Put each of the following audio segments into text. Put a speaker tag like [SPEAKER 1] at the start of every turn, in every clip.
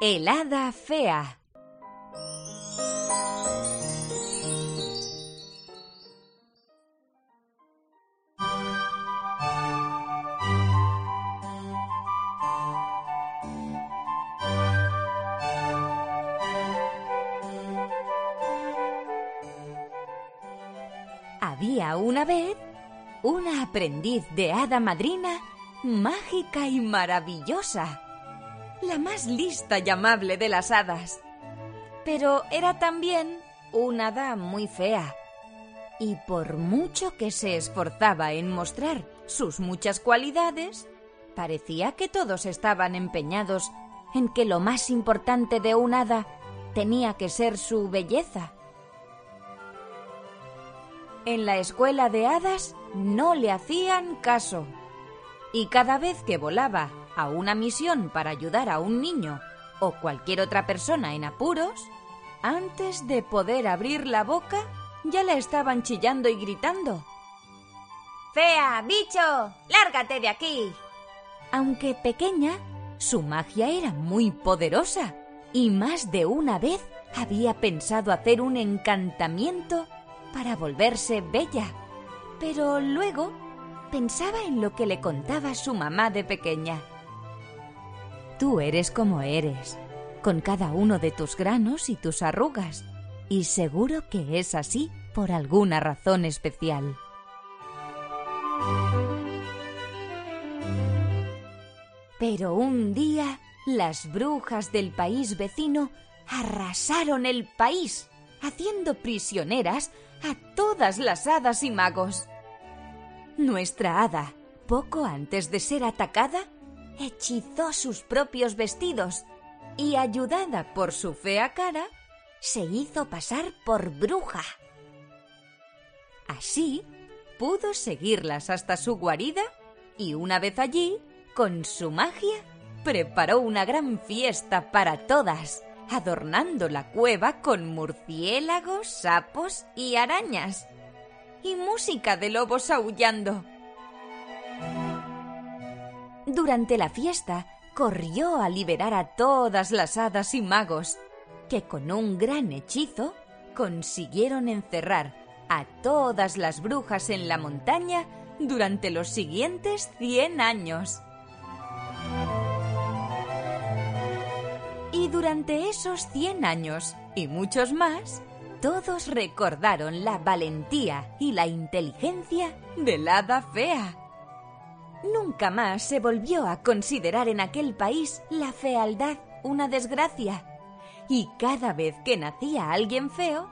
[SPEAKER 1] El hada fea. Había una vez una aprendiz de hada madrina mágica y maravillosa, la más lista y amable de las hadas. Pero era también una hada muy fea, y por mucho que se esforzaba en mostrar sus muchas cualidades, parecía que todos estaban empeñados en que lo más importante de un hada tenía que ser su belleza. En la escuela de hadas no le hacían caso. Y cada vez que volaba a una misión para ayudar a un niño o cualquier otra persona en apuros, antes de poder abrir la boca ya la estaban chillando y gritando. ¡Fea, bicho! ¡Lárgate de aquí! Aunque pequeña, su magia era muy poderosa y más de una vez había pensado hacer un encantamiento para volverse bella. Pero luego pensaba en lo que le contaba su mamá de pequeña. Tú eres como eres, con cada uno de tus granos y tus arrugas, y seguro que es así por alguna razón especial. Pero un día las brujas del país vecino arrasaron el país, haciendo prisioneras a todas las hadas y magos. Nuestra hada, poco antes de ser atacada, hechizó sus propios vestidos y, ayudada por su fea cara, se hizo pasar por bruja. Así, pudo seguirlas hasta su guarida y una vez allí, con su magia, preparó una gran fiesta para todas adornando la cueva con murciélagos, sapos y arañas. Y música de lobos aullando. Durante la fiesta, corrió a liberar a todas las hadas y magos, que con un gran hechizo consiguieron encerrar a todas las brujas en la montaña durante los siguientes cien años. Y durante esos cien años y muchos más, todos recordaron la valentía y la inteligencia del hada fea. Nunca más se volvió a considerar en aquel país la fealdad una desgracia. Y cada vez que nacía alguien feo,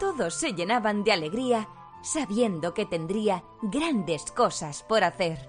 [SPEAKER 1] todos se llenaban de alegría sabiendo que tendría grandes cosas por hacer.